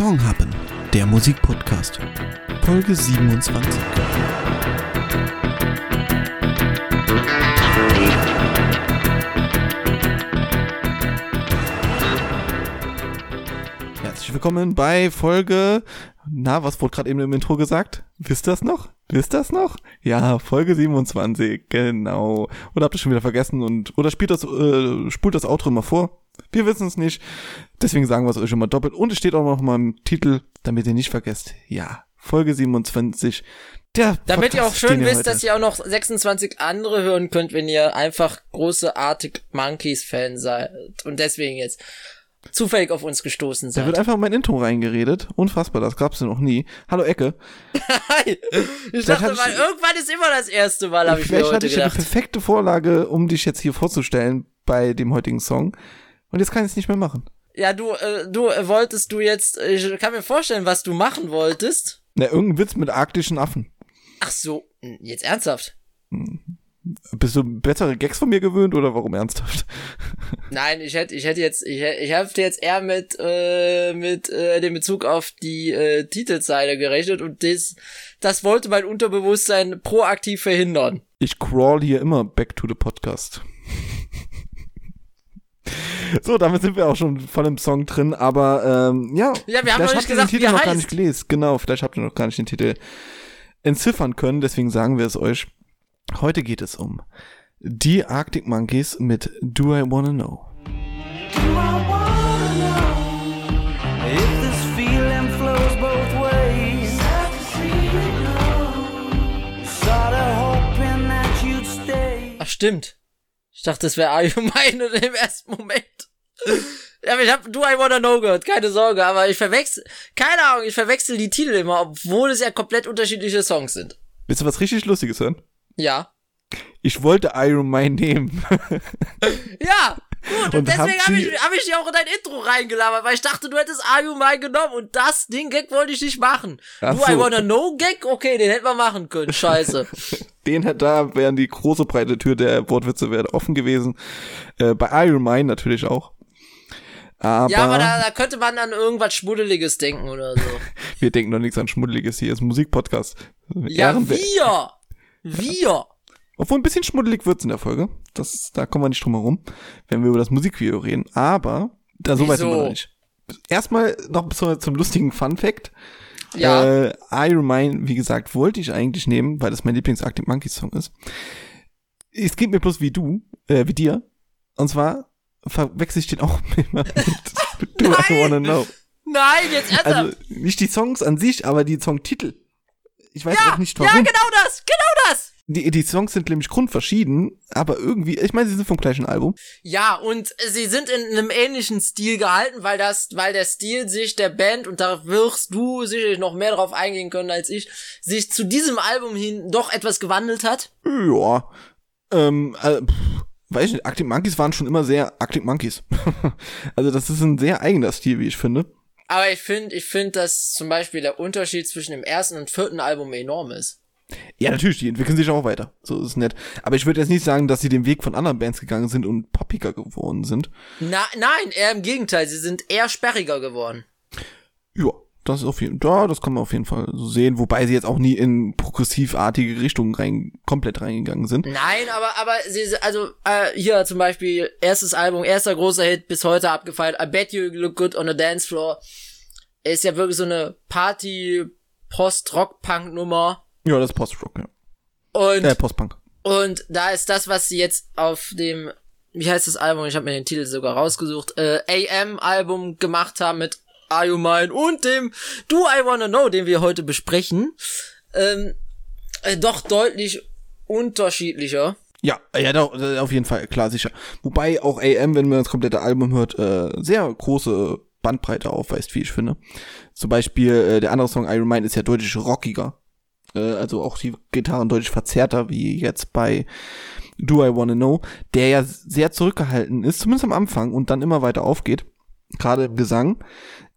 Songhappen, der Musikpodcast. Folge 27. Herzlich willkommen bei Folge. Na, was wurde gerade eben im Intro gesagt? Wisst ihr das noch? Wisst ihr das noch? Ja, Folge 27, genau. Oder habt ihr schon wieder vergessen und oder spielt das, äh, spult das Outro mal vor? Wir wissen es nicht. Deswegen sagen wir es euch immer doppelt. Und es steht auch noch mal im Titel, damit ihr nicht vergesst. Ja, Folge 27. Der Damit ihr auch Podcast, schön ihr wisst, heute- dass ihr auch noch 26 andere hören könnt, wenn ihr einfach große Arctic Monkeys Fan seid und deswegen jetzt zufällig auf uns gestoßen Da seid. wird einfach in mein Intro reingeredet. Unfassbar, das gab's ja noch nie. Hallo Ecke. Hi. Ich dachte hab ich- mal, irgendwann ist immer das erste Mal, habe ich mir Vielleicht hatte heute ich ja die gedacht. perfekte Vorlage, um dich jetzt hier vorzustellen bei dem heutigen Song. Und jetzt kann ich es nicht mehr machen. Ja, du, äh, du äh, wolltest du jetzt, äh, ich kann mir vorstellen, was du machen wolltest. Na, irgendein Witz mit arktischen Affen. Ach so, hm, jetzt ernsthaft? Bist du bessere Gags von mir gewöhnt oder warum ernsthaft? Nein, ich hätte, ich hätte jetzt, ich hätte, ich hätte jetzt eher mit, äh, mit äh, dem Bezug auf die äh, Titelzeile gerechnet und das, das wollte mein Unterbewusstsein proaktiv verhindern. Ich crawl hier immer back to the podcast. So, damit sind wir auch schon voll im Song drin, aber ähm, ja. Ja, wir haben vielleicht noch nicht habt ihr gesagt, den wie Titel er noch gar nicht gelesen. Genau, vielleicht habt ihr noch gar nicht den Titel entziffern können, deswegen sagen wir es euch. Heute geht es um die Arctic Monkeys mit Do I Wanna Know. Do I wanna know if this feeling flows both ways? Sorta hoping that you'd stay. Ach stimmt. Ich dachte, das wäre allgemein in dem ersten Moment. Ja, aber ich hab Do I Wanna Know gehört, keine Sorge, aber ich verwechsel, keine Ahnung, ich verwechsel die Titel immer, obwohl es ja komplett unterschiedliche Songs sind. Willst du was richtig Lustiges hören? Ja. Ich wollte Iron Man nehmen. Ja, gut, und, deswegen habe ich, hab ich dir auch in dein Intro reingelabert, weil ich dachte, du hättest Are You Mine genommen und das, den Gag wollte ich nicht machen. Ach I so. Wanna Know Gag? Okay, den hätten wir machen können, scheiße. Den hat da wären die große breite Tür der Wortwitze wäre offen gewesen. Äh, bei Iron Man natürlich auch. Aber, ja, aber da, da könnte man an irgendwas Schmuddeliges denken oder so. wir denken noch nichts an Schmuddeliges hier, ist ein Musikpodcast. Ja, Ehrenwert. wir! Wir! Obwohl ein bisschen schmuddelig wird's in der Folge. Das, da kommen wir nicht drum herum, wenn wir über das Musikvideo reden. Aber, da so weit sind wir noch nicht. Erstmal noch bis zum lustigen Fun Fact. Ja. Äh, Iron Man, wie gesagt, wollte ich eigentlich nehmen, weil das mein Lieblings Arctic Monkeys Song ist. Es geht mir bloß wie du, äh, wie dir. Und zwar verwechsel ich den auch immer mit Do I Nein! Wanna Know. Nein, jetzt ernsthaft! Also nicht die Songs an sich, aber die Songtitel. Ich weiß ja, auch nicht ja, warum. genau das, genau das! Die, die Songs sind nämlich grundverschieden, aber irgendwie, ich meine, sie sind vom gleichen Album. Ja, und sie sind in einem ähnlichen Stil gehalten, weil das, weil der Stil sich der Band, und da wirst du sicherlich noch mehr drauf eingehen können als ich, sich zu diesem Album hin doch etwas gewandelt hat. Ja. Ähm, äh, pff, weiß ich nicht, Arctic Monkeys waren schon immer sehr Arctic Monkeys. also das ist ein sehr eigener Stil, wie ich finde. Aber ich finde, ich finde, dass zum Beispiel der Unterschied zwischen dem ersten und vierten Album enorm ist. Ja, natürlich, die entwickeln sich auch weiter. So ist nett. Aber ich würde jetzt nicht sagen, dass sie den Weg von anderen Bands gegangen sind und poppiger geworden sind. Na, nein, eher im Gegenteil, sie sind eher sperriger geworden. Ja, das ist auf jeden Fall, ja, das kann man auf jeden Fall so sehen, wobei sie jetzt auch nie in progressivartige Richtungen rein, komplett reingegangen sind. Nein, aber, aber sie, also, äh, hier zum Beispiel, erstes Album, erster großer Hit, bis heute abgefeiert, I Bet You Look Good on the Dance Floor, ist ja wirklich so eine Party, Post-Rock-Punk-Nummer. Ja, das ist Post-Rock, ja. Und, Äh, Post-Punk. und da ist das, was sie jetzt auf dem, wie heißt das Album? Ich habe mir den Titel sogar rausgesucht, äh, AM-Album gemacht haben mit Are You Mine und dem Do I Wanna Know, den wir heute besprechen, ähm, äh, doch deutlich unterschiedlicher. Ja, ja, doch, äh, auf jeden Fall, klar, sicher. Wobei auch AM, wenn man das komplette Album hört, äh, sehr große Bandbreite aufweist, wie ich finde. Zum Beispiel äh, der andere Song Iron Man ist ja deutlich rockiger. Äh, also auch die Gitarren deutlich verzerrter, wie jetzt bei Do I Wanna Know, der ja sehr zurückgehalten ist, zumindest am Anfang und dann immer weiter aufgeht. Gerade im Gesang.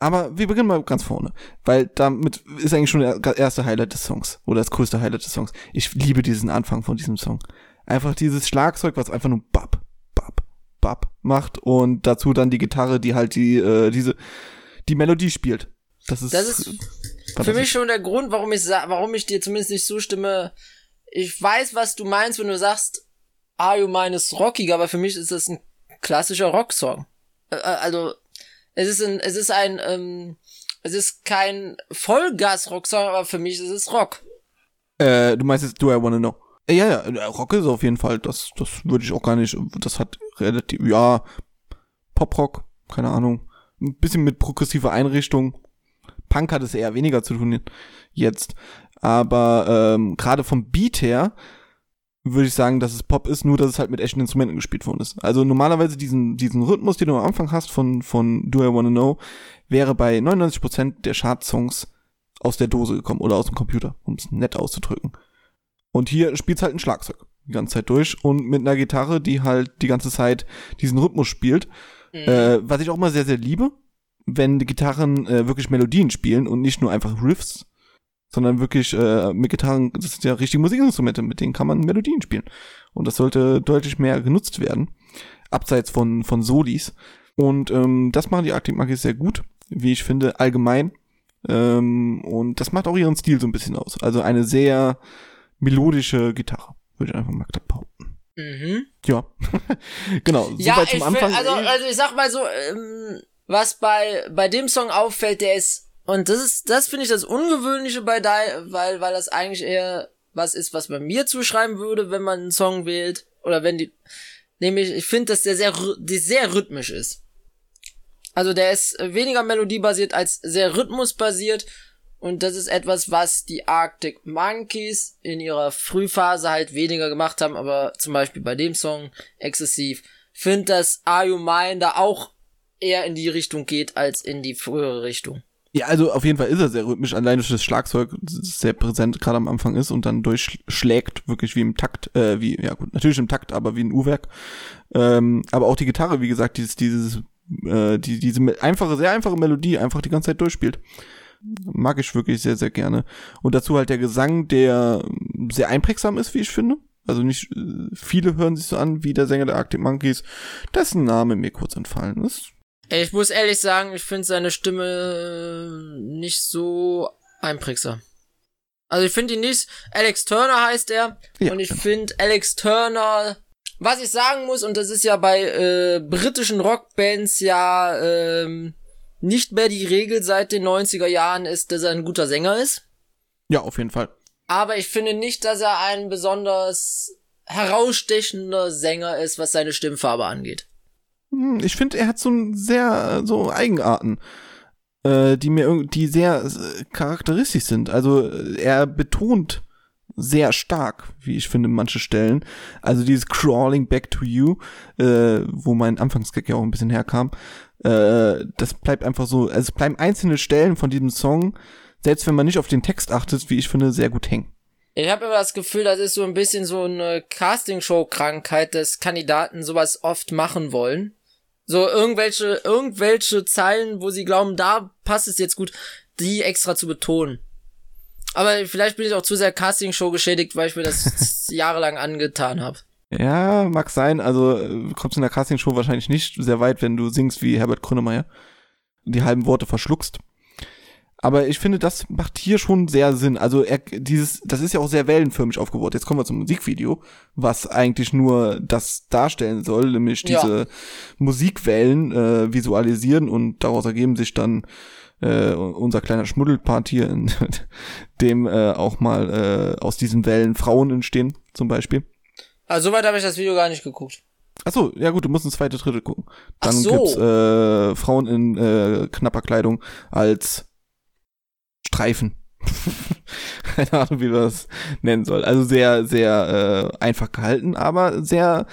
Aber wir beginnen mal ganz vorne, weil damit ist eigentlich schon der erste Highlight des Songs oder das größte Highlight des Songs. Ich liebe diesen Anfang von diesem Song. Einfach dieses Schlagzeug, was einfach nur bap, bap, bap macht und dazu dann die Gitarre, die halt die äh, diese die Melodie spielt. Das ist, Das ist für mich schon der Grund, warum ich warum ich dir zumindest nicht zustimme. Ich weiß, was du meinst, wenn du sagst, Are You Mine ist rockiger, aber für mich ist das ein klassischer Rocksong. Also es ist ein, es ist ein, ähm, es ist kein Vollgas-Rocksong, aber für mich ist es Rock. Äh, du meinst jetzt Do I Wanna Know? Äh, Ja, ja, äh, Rock ist auf jeden Fall, das, das würde ich auch gar nicht, das hat relativ, ja, Poprock, keine Ahnung, ein bisschen mit progressiver Einrichtung. Punk hat es eher weniger zu tun jetzt, aber ähm, gerade vom Beat her würde ich sagen, dass es Pop ist, nur dass es halt mit echten Instrumenten gespielt worden ist. Also normalerweise diesen, diesen Rhythmus, den du am Anfang hast von, von Do I Wanna Know, wäre bei 99% der Chart-Songs aus der Dose gekommen oder aus dem Computer, um es nett auszudrücken. Und hier spielt halt ein Schlagzeug die ganze Zeit durch und mit einer Gitarre, die halt die ganze Zeit diesen Rhythmus spielt. Äh, was ich auch mal sehr, sehr liebe, wenn die Gitarren äh, wirklich Melodien spielen und nicht nur einfach Riffs, sondern wirklich äh, mit Gitarren, das sind ja richtige Musikinstrumente, mit denen kann man Melodien spielen. Und das sollte deutlich mehr genutzt werden, abseits von, von Solis. Und ähm, das machen die Arctic Monkeys sehr gut, wie ich finde, allgemein. Ähm, und das macht auch ihren Stil so ein bisschen aus. Also eine sehr melodische Gitarre, würde ich einfach mal behaupten. Mhm. Ja, genau. Ja, Soweit ich zum Anfang. also, also ich sag mal so, ähm, was bei bei dem Song auffällt, der ist und das ist das finde ich das ungewöhnliche bei Die, weil weil das eigentlich eher was ist, was man mir zuschreiben würde, wenn man einen Song wählt oder wenn die nämlich ich finde, dass der sehr die sehr rhythmisch ist. Also der ist weniger melodiebasiert als sehr rhythmusbasiert und das ist etwas, was die Arctic Monkeys in ihrer Frühphase halt weniger gemacht haben, aber zum Beispiel bei dem Song exzessiv. Find, dass Are You Mine da auch eher in die Richtung geht als in die frühere Richtung. Ja, also auf jeden Fall ist er sehr rhythmisch, allein durch das Schlagzeug sehr präsent gerade am Anfang ist und dann durchschlägt, wirklich wie im Takt, äh, wie, ja gut, natürlich im Takt, aber wie ein Uhrwerk. Ähm, aber auch die Gitarre, wie gesagt, dieses, dieses, äh, die, diese einfache, sehr einfache Melodie einfach die ganze Zeit durchspielt. Mag ich wirklich sehr, sehr gerne. Und dazu halt der Gesang, der sehr einprägsam ist, wie ich finde. Also nicht äh, viele hören sich so an wie der Sänger der Arctic Monkeys, dessen Name mir kurz entfallen ist. Ich muss ehrlich sagen, ich finde seine Stimme nicht so einprägsam. Also ich finde ihn nicht. Alex Turner heißt er. Ja, und ich finde Alex Turner. Was ich sagen muss, und das ist ja bei äh, britischen Rockbands ja ähm, nicht mehr die Regel seit den 90er Jahren, ist, dass er ein guter Sänger ist. Ja, auf jeden Fall. Aber ich finde nicht, dass er ein besonders herausstechender Sänger ist, was seine Stimmfarbe angeht. Hm, Ich finde, er hat so ein sehr so Eigenarten, äh, die mir die sehr äh, charakteristisch sind. Also äh, er betont sehr stark, wie ich finde, manche Stellen. Also dieses Crawling Back to You, äh, wo mein Anfangsgag ja auch ein bisschen herkam, äh, das bleibt einfach so, also es bleiben einzelne Stellen von diesem Song, selbst wenn man nicht auf den Text achtet, wie ich finde, sehr gut hängen. Ich habe immer das Gefühl, das ist so ein bisschen so eine Castingshow-Krankheit, dass Kandidaten sowas oft machen wollen. So irgendwelche, irgendwelche Zeilen, wo sie glauben, da passt es jetzt gut, die extra zu betonen. Aber vielleicht bin ich auch zu sehr Castingshow geschädigt, weil ich mir das jahrelang angetan habe. Ja, mag sein. Also äh, kommst in der Castingshow wahrscheinlich nicht sehr weit, wenn du singst wie Herbert Grönemeyer. Die halben Worte verschluckst. Aber ich finde, das macht hier schon sehr Sinn. Also er, dieses, das ist ja auch sehr wellenförmig aufgebaut. Jetzt kommen wir zum Musikvideo, was eigentlich nur das darstellen soll, nämlich Ja. diese Musikwellen äh, visualisieren und daraus ergeben sich dann äh, unser kleiner Schmuddelpart hier, in dem äh, auch mal äh, aus diesen Wellen Frauen entstehen, zum Beispiel. Also soweit habe ich das Video gar nicht geguckt. Ach so, ja gut, du musst ins zweite, dritte gucken. Ach Dann so. gibt's äh, Frauen in äh, knapper Kleidung als Streifen. Keine Ahnung, wie man das nennen soll. Also sehr, sehr äh, einfach gehalten, aber sehr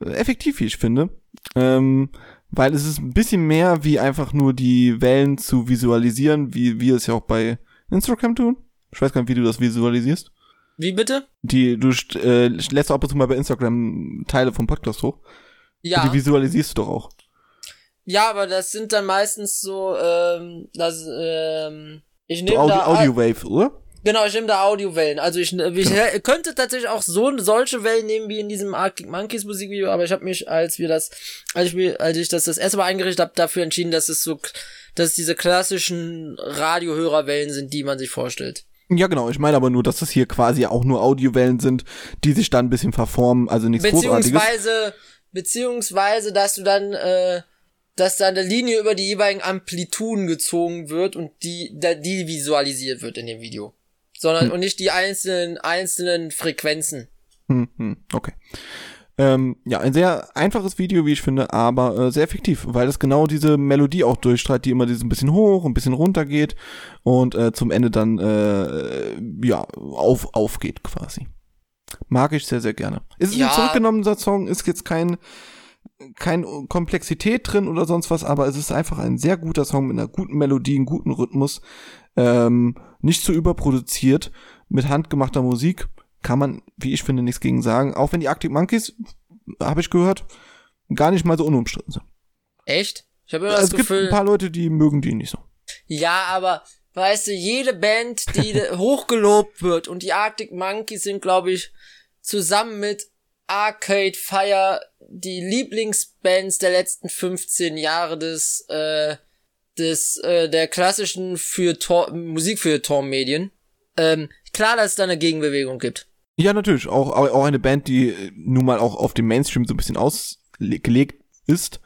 effektiv, wie ich finde. Ähm, weil es ist ein bisschen mehr wie einfach nur die Wellen zu visualisieren, wie wir es ja auch bei Instagram tun. Ich weiß gar nicht, wie du das visualisierst. Wie bitte? Die, du äh, lässt ab und zu mal bei Instagram Teile vom Podcast hoch. Ja. Die visualisierst du doch auch. Ja, aber das sind dann meistens so, ähm, das, ähm, ich nehme Audio, da Audio Wave, oder? Genau, ich nehme da Audiowellen. Also ich, ich Genau. könnte tatsächlich auch so solche Wellen nehmen wie in diesem Arctic Monkeys Musikvideo, aber ich habe mich, als wir das, als ich mir, als ich das das erste Mal eingerichtet habe, dafür entschieden, dass es so, dass es diese klassischen Radiohörerwellen sind, die man sich vorstellt. Ja, genau. Ich meine aber nur, dass das hier quasi auch nur Audiowellen sind, die sich dann ein bisschen verformen, also nichts Großartiges. Beziehungsweise, beziehungsweise, dass du dann, äh, dass da eine Linie über die jeweiligen Amplituden gezogen wird und die, da, die visualisiert wird in dem Video. Sondern, und nicht die einzelnen, einzelnen Frequenzen. Hm, hm, okay. Ähm, ja, ein sehr einfaches Video, wie ich finde, aber äh, sehr effektiv, weil es genau diese Melodie auch durchstrahlt, die immer dieses ein bisschen hoch, ein bisschen runter geht und äh, zum Ende dann äh, ja auf aufgeht quasi. Mag ich sehr sehr gerne. Ist es Ja. ein zurückgenommener Song, ist jetzt kein kein Komplexität drin oder sonst was, aber es ist einfach ein sehr guter Song mit einer guten Melodie, einem guten Rhythmus, ähm, nicht zu überproduziert, mit handgemachter Musik, kann man, wie ich finde, nichts gegen sagen. Auch wenn die Arctic Monkeys, habe ich gehört, gar nicht mal so unumstritten sind. Echt? Ich habe immer das es gibt Gefühl. ein paar Leute, die mögen die nicht so. Ja, aber weißt du, jede Band, die hochgelobt wird und die Arctic Monkeys sind, glaube ich, zusammen mit Arcade Fire die Lieblingsbands der letzten 15 Jahre des äh, des äh, der klassischen für Tor Musik für Tormedien. Ähm, klar, dass es da eine Gegenbewegung gibt. Ja, natürlich. Auch, auch auch eine Band, die äh, nun mal auch auf dem Mainstream so ein bisschen ausgelegt ist.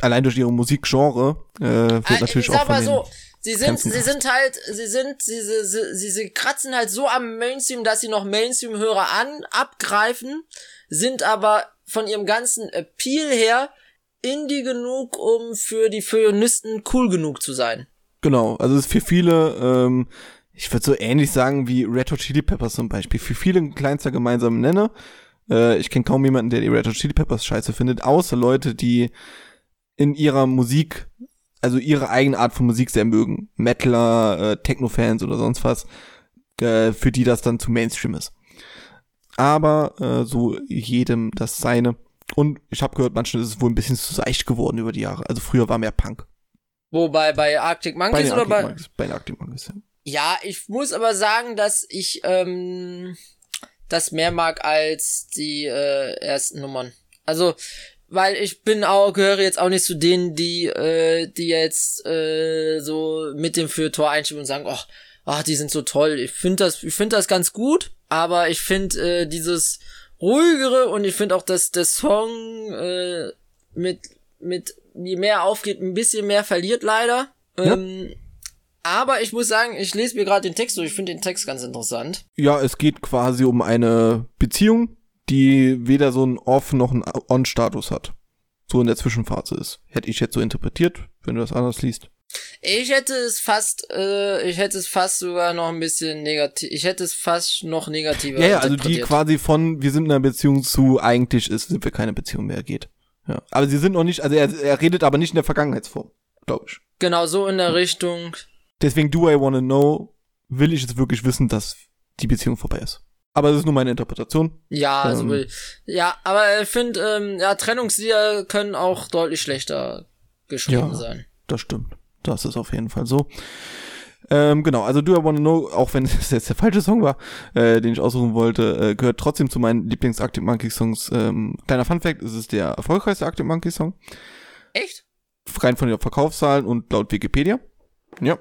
Allein durch ihre Musikgenre äh, wird Äh, natürlich ich auch sag von mal so, sie sind, sie sind halt, sie sind, sie, sie, sie, sie, kratzen halt so am Mainstream, dass sie noch Mainstream-Hörer an, abgreifen, sind aber von ihrem ganzen Appeal her indie genug, um für die Feuilletonisten cool genug zu sein. Genau, also es ist für viele, ähm, ich würde so ähnlich sagen wie Red Hot Chili Peppers zum Beispiel. Für viele ein kleinster gemeinsamer Nenner. Äh, ich kenne kaum jemanden, der die Red Hot Chili Peppers scheiße findet, außer Leute, die in ihrer Musik, also ihre eigene Art von Musik sehr mögen. Metaler, äh, Techno-Fans oder sonst was, äh, für die das dann zu Mainstream ist. Aber äh, so jedem das seine. Und ich habe gehört, manchen ist es wohl ein bisschen zu seicht geworden über die Jahre. Also früher war mehr Punk. Wobei bei Arctic Bei Monkeys den oder Arctic bei, Monkeys. Bei den Arctic Monkeys, ja. Ja, ich muss aber sagen, dass ich ähm, das mehr mag als die äh, ersten Nummern. Also, weil ich bin auch gehöre jetzt auch nicht zu denen, die äh, die jetzt äh, so mit dem für Tor einstimmen und sagen, ach, ach, die sind so toll. Ich finde das, ich finde das ganz gut, aber ich finde äh, dieses ruhigere und ich finde auch, dass der Song äh, mit mit je mehr aufgeht, ein bisschen mehr verliert leider. Ähm, aber ich muss sagen, ich lese mir gerade den Text durch. Ich finde den Text ganz interessant. Ja, es geht quasi um eine Beziehung, die weder so einen Off- noch einen On-Status hat. So in der Zwischenphase ist. Hätte ich jetzt so interpretiert, wenn du das anders liest. Ich hätte es fast, äh, ich hätte es fast sogar noch ein bisschen negativ. Ich hätte es fast noch negativer. Ja, ja, also die quasi von, wir sind in einer Beziehung zu, eigentlich ist, sind wir keine Beziehung mehr, geht. Ja. Aber sie sind noch nicht, also er, er redet aber nicht in der Vergangenheitsform, glaube ich. Genau so in der Richtung. Deswegen do I wanna know, will ich jetzt wirklich wissen, dass die Beziehung vorbei ist. Aber das ist nur meine Interpretation. Ja, also Ähm. ja, aber ich finde, ähm, ja, Trennungslieder können auch deutlich schlechter geschrieben Ja. sein. Das stimmt. Das ist auf jeden Fall so. Ähm, genau, also Do I Wanna Know, auch wenn es jetzt der falsche Song war, äh, den ich aussuchen wollte, äh, gehört trotzdem zu meinen Lieblings-Arctic Monkeys Songs. Ähm, kleiner Fun-Fact, es ist der erfolgreichste Arctic Monkeys Song. Echt? Rein von den Verkaufszahlen und laut Wikipedia. Ja.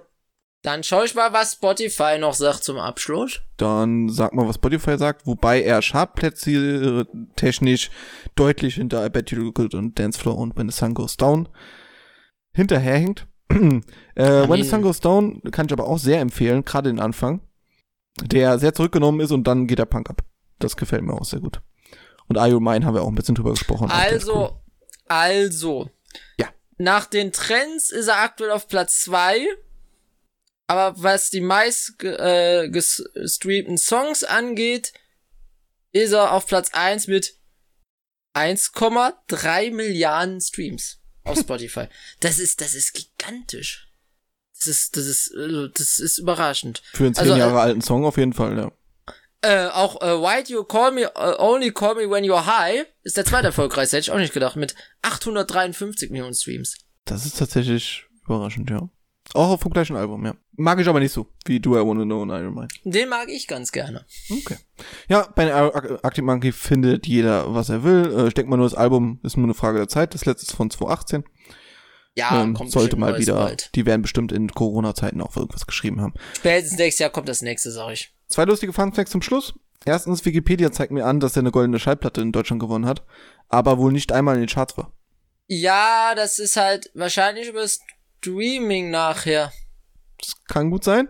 Dann schau ich mal, was Spotify noch sagt zum Abschluss. Dann sag mal, was Spotify sagt, wobei er Chartplätze technisch deutlich hinter I Bet You Look Good und Dance Floor und When the Sun Goes Down hinterherhinkt. äh, When the Sun Goes Down kann ich aber auch sehr empfehlen, gerade den Anfang, der sehr zurückgenommen ist und dann geht der Punk ab. Das gefällt mir auch sehr gut. Und Are You Mine haben wir auch ein bisschen drüber gesprochen. Ganz cool. Also, also. Ja. Nach den Trends ist er aktuell auf Platz zwei. Aber was die meist äh, gestreamten Songs angeht, ist er auf Platz eins mit 1,3 Milliarden Streams auf Spotify. das ist, das ist gigantisch. Das ist, das ist, äh, das ist überraschend. Für einen zehn also, äh, Jahre alten Song auf jeden Fall, ja. Äh, auch äh, Why Do You Call Me äh, Only Call Me When You're High ist der zweite erfolgreichste, hätte ich auch nicht gedacht, mit 853 Millionen Streams. Das ist tatsächlich überraschend, ja. Auch vom gleichen Album, ja. Mag ich aber nicht so, wie Do I Wanna Know und Iron Man. Den mag ich ganz gerne. Okay. Ja, bei Ar- Arctic Monkey findet jeder, was er will. Äh, Ich denke mal nur, das Album ist nur eine Frage der Zeit. Das letzte ist von 2018. Ja, ähm, kommt sollte mal wieder, Bald. die werden bestimmt in Corona-Zeiten auch irgendwas geschrieben haben. Spätestens nächstes Jahr kommt das nächste, sag ich. Zwei lustige Funfacts zum Schluss. Erstens, Wikipedia zeigt mir an, dass er eine goldene Schallplatte in Deutschland gewonnen hat, aber wohl nicht einmal in den Charts war. Ja, das ist halt wahrscheinlich über Streaming nachher. Das kann gut sein.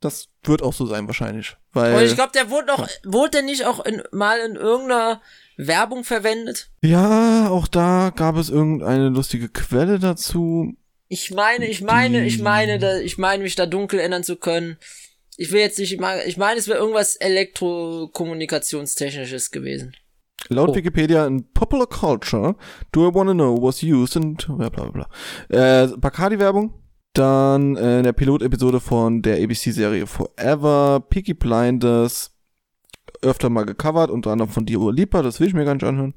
Das wird auch so sein wahrscheinlich, weil Und ich glaube, der wurde noch, wurde der nicht auch in, mal in irgendeiner Werbung verwendet? ja, auch da gab es irgendeine lustige Quelle dazu. Ich meine, ich meine, ich meine, da, ich meine, mich da dunkel erinnern zu können. Ich will jetzt nicht, ich meine, ich meine, es wäre irgendwas elektrokommunikationstechnisches gewesen. Laut Oh. Wikipedia in Popular Culture, Do I Wanna Know was used in bla bla bla. Äh, Bacardi-Werbung. Dann äh, in der Pilotepisode von der ABC-Serie Forever, Peaky Blinders, öfter mal gecovert, unter anderem von Dio Lipa, das will ich mir gar nicht anhören.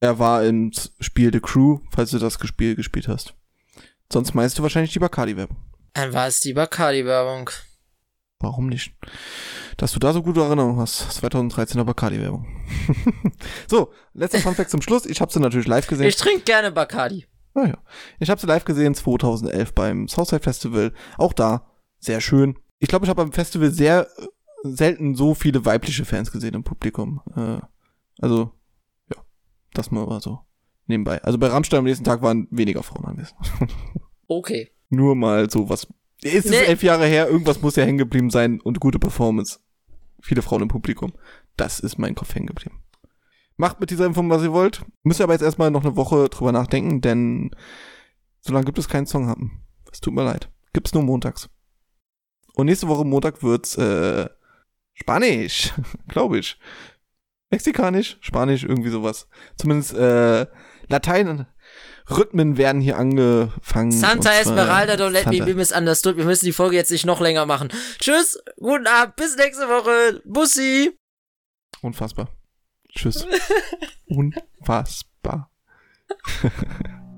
Er war im Spiel The Crew, falls du das Spiel gespielt hast. Sonst meinst du wahrscheinlich die Bacardi-Werbung. Dann war es die Bacardi-Werbung. Warum nicht? Dass du da so gute Erinnerungen hast. 2013er Bacardi-Werbung. so, letzter Funfact zum Schluss. Ich habe sie natürlich live gesehen. Ich trinke gerne Bacardi. Naja. Ich habe sie live gesehen 2011 beim Southside Festival. Auch da sehr schön. Ich glaube, ich habe beim Festival sehr äh, selten so viele weibliche Fans gesehen im Publikum. Äh, also, ja, das mal so nebenbei. Also bei Rammstein am nächsten Tag waren weniger Frauen anwesend. Okay. Nur mal so was. Es ist Nee. elf Jahre her, irgendwas muss ja hängen geblieben sein und gute Performance. Viele Frauen im Publikum. Das ist mein Kopf hängen geblieben. Macht mit dieser Info, was ihr wollt. Müsst ihr aber jetzt erstmal noch eine Woche drüber nachdenken, denn so lange gibt es keinen Song haben. Es tut mir leid. Gibt's nur montags. Und nächste Woche Montag wird's äh, Spanisch, glaube ich. Mexikanisch, Spanisch, irgendwie sowas. Zumindest äh, Latein. Rhythmen werden hier angefangen. Santa Esmeralda, don't let me Santa. be misunderstood. Wir müssen die Folge jetzt nicht noch länger machen. Tschüss, guten Abend, bis nächste Woche. Bussi. Unfassbar. Tschüss. Unfassbar.